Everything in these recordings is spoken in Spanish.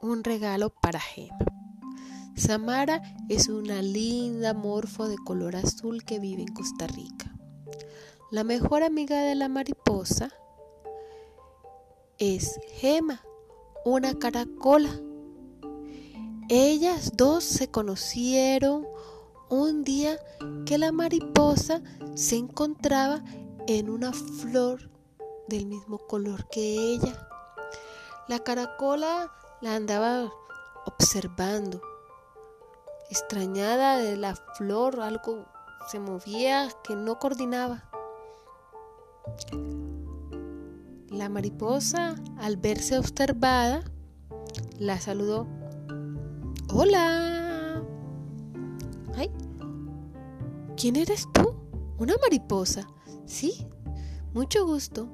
un regalo para Gema. Samara es una linda morfo de color azul que vive en Costa Rica. La mejor amiga de la mariposa es Gema, una caracola. Ellas dos se conocieron un día que la mariposa se encontraba en una flor del mismo color que ella. La caracola la andaba observando, extrañada de la flor, algo se movía que no coordinaba. La mariposa, al verse observada, la saludó. Hola. Ay, ¿quién eres tú? Una mariposa. Sí, mucho gusto.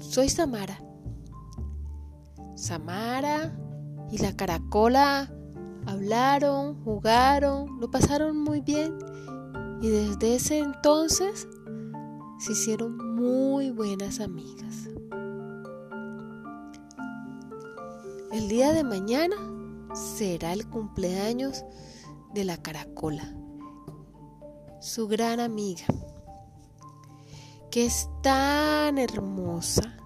Soy Samara. Samara y la caracola hablaron, jugaron, lo pasaron muy bien y desde ese entonces se hicieron muy buenas amigas. El día de mañana será el cumpleaños de la caracola, su gran amiga, que es tan hermosa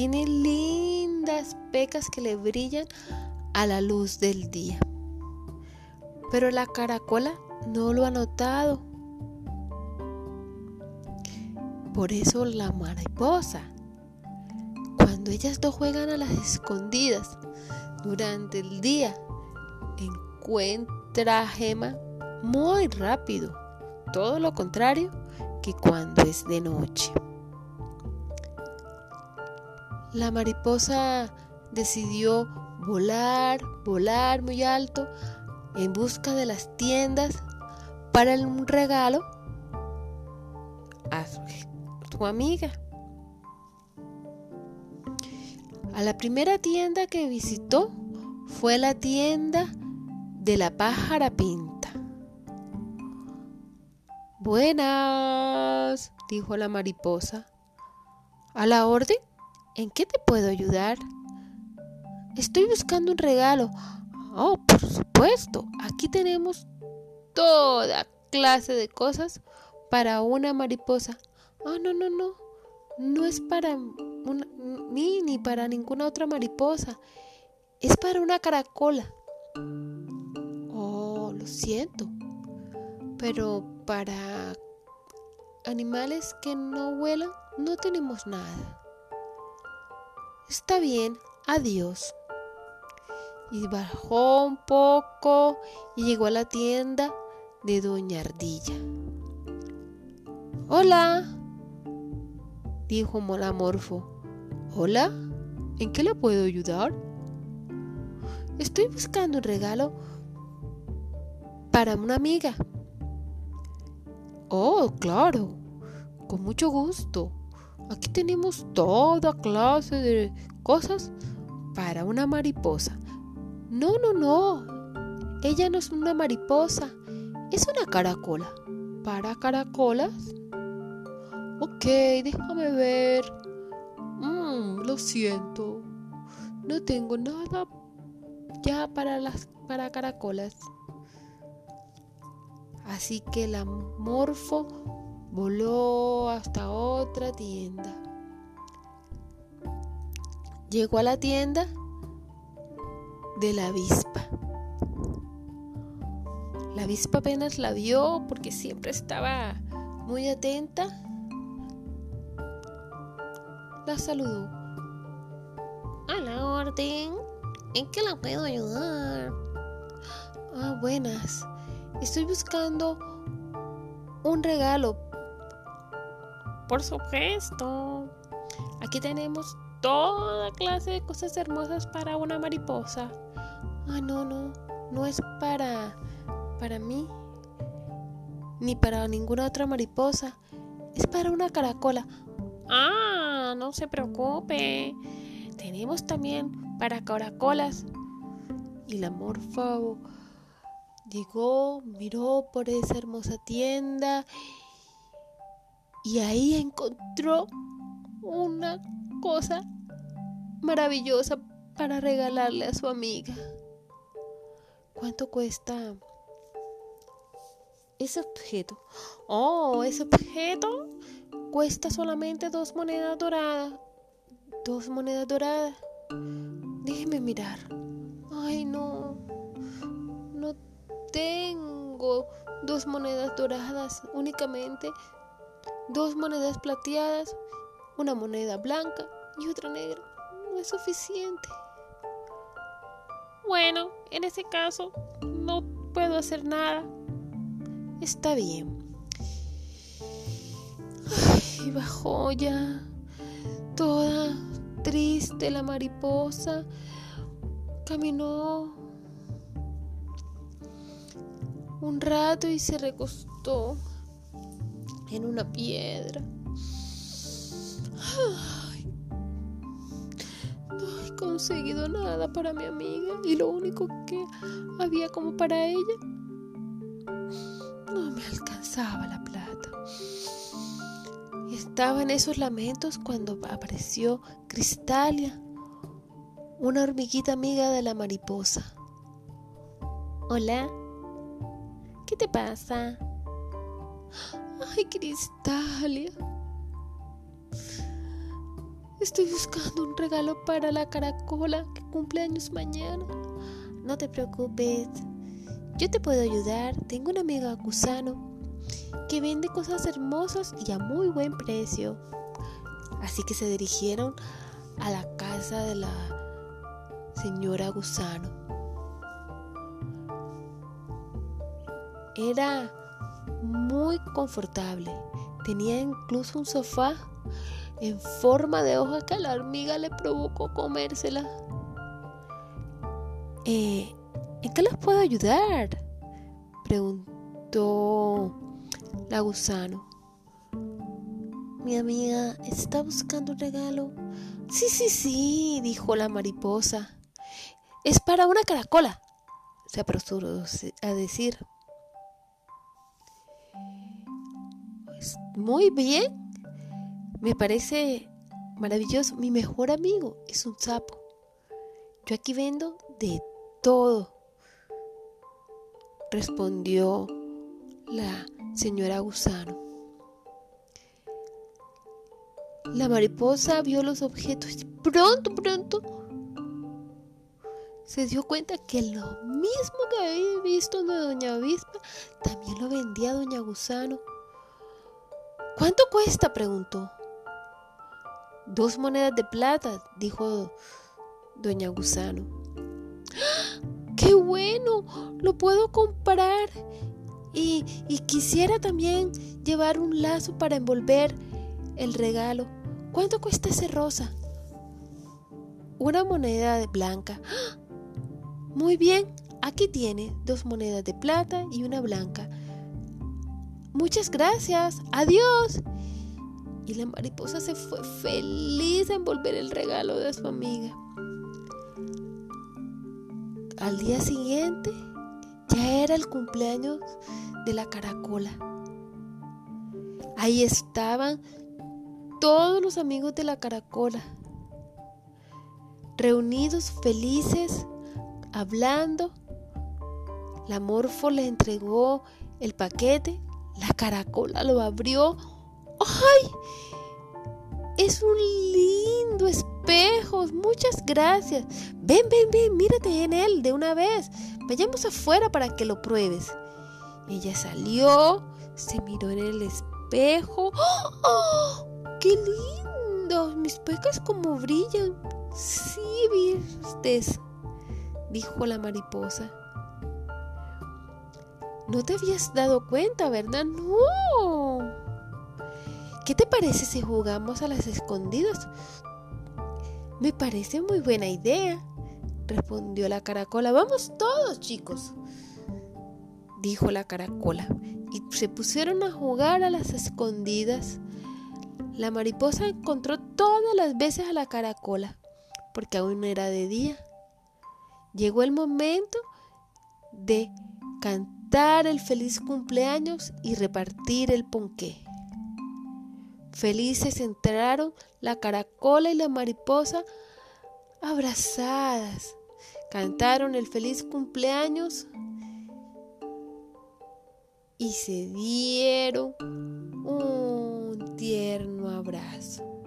tiene lindas pecas que le brillan a la luz del día. Pero la caracola no lo ha notado. Por eso la mariposa, cuando ellas dos juegan a las escondidas durante el día, encuentra a Gema muy rápido. Todo lo contrario que cuando es de noche. La mariposa decidió volar, volar muy alto en busca de las tiendas para un regalo a su, amiga. A la primera tienda que visitó fue la tienda de la pájara pinta. Buenas, dijo la mariposa. ¿A la orden? ¿En qué te puedo ayudar? Estoy buscando un regalo. Oh, por supuesto. Aquí tenemos toda clase de cosas para una mariposa. Oh, no, no, no. No es para mí ni para ninguna otra mariposa. Es para una caracola. Oh, lo siento. Pero para animales que no vuelan no tenemos nada. Está bien, adiós. Y bajó un poco y llegó a la tienda de Doña Ardilla. Hola, dijo Molamorfo. Hola, ¿en qué le puedo ayudar? Estoy buscando un regalo para una amiga. Oh, claro, con mucho gusto. Aquí tenemos toda clase de cosas para una mariposa. No, no, no. Ella no es una mariposa. Es una caracola. ¿Para caracolas? Ok, déjame ver. Mm, lo siento. No tengo nada ya para las para caracolas. Así que la morfo voló hasta otra tienda. Llegó a la tienda de la avispa. La avispa apenas la vio porque siempre estaba muy atenta. La saludó. A la orden. ¿En qué la puedo ayudar? Ah, buenas. Estoy buscando un regalo por supuesto. Aquí tenemos toda clase de cosas hermosas para una mariposa. Ah, no, no, no es para para mí ni para ninguna otra mariposa. Es para una caracola. Ah, no se preocupe. Tenemos también para caracolas. Y la morfo llegó, miró por esa hermosa tienda y ahí encontró una cosa maravillosa para regalarle a su amiga. ¿Cuánto cuesta ese objeto? Oh, ese objeto cuesta solamente dos monedas doradas. Dos monedas doradas. Déjeme mirar. Ay, no. No tengo dos monedas doradas. Únicamente dos monedas plateadas, una moneda blanca y otra negra. No es suficiente. Bueno, en ese caso no puedo hacer nada. Está bien. Ay, bajó ya toda triste la mariposa. Caminó un rato y se recostó en una piedra. Ay, no he conseguido nada para mi amiga y lo único que había como para ella no me alcanzaba la plata. Estaba en esos lamentos cuando apareció Cristalia, una hormiguita amiga de la mariposa. Hola, ¿qué te pasa? Ay, Cristalia. Estoy buscando un regalo para la caracola que cumple años mañana. No te preocupes. Yo te puedo ayudar. Tengo una amiga gusano que vende cosas hermosas y a muy buen precio. Así que se dirigieron a la casa de la señora gusano. Era muy confortable. Tenía incluso un sofá en forma de hoja que a la hormiga le provocó comérsela. Eh, ¿En qué les puedo ayudar? Preguntó la gusano. Mi amiga está buscando un regalo. Sí, sí, sí, dijo la mariposa. Es para una caracola, se apresuró a decir. Muy bien. Me parece maravilloso. Mi mejor amigo es un sapo. Yo aquí vendo de todo. Respondió la señora gusano. La mariposa vio los objetos y pronto, pronto se dio cuenta que lo mismo que había visto de Doña Avispa también lo vendía Doña Gusano. ¿Cuánto cuesta? preguntó. Dos monedas de plata, dijo doña Gusano. ¡Qué bueno! Lo puedo comprar. Y, y quisiera también llevar un lazo para envolver el regalo. ¿Cuánto cuesta ese rosa? Una moneda de blanca. Muy bien, aquí tiene dos monedas de plata y una blanca. Muchas gracias. Adiós. Y la mariposa se fue feliz a envolver el regalo de su amiga. Al día siguiente ya era el cumpleaños de la caracola. Ahí estaban todos los amigos de la caracola, reunidos felices, hablando. La morfo le entregó el paquete la caracola lo abrió. ¡Ay! Es un lindo espejo. Muchas gracias. Ven, ven, ven, mírate en él de una vez. Vayamos afuera para que lo pruebes. Ella salió, se miró en el espejo. ¡Oh! ¡Qué lindo! Mis pecas como brillan. Sí, vistes, dijo la mariposa. No te habías dado cuenta, ¿verdad? No. ¿Qué te parece si jugamos a las escondidas? Me parece muy buena idea, respondió la caracola. Vamos todos, chicos, dijo la caracola. Y se pusieron a jugar a las escondidas. La mariposa encontró todas las veces a la caracola, porque aún era de día. Llegó el momento de cantar dar el feliz cumpleaños y repartir el ponqué. Felices entraron la caracola y la mariposa abrazadas. Cantaron el feliz cumpleaños y se dieron un tierno abrazo.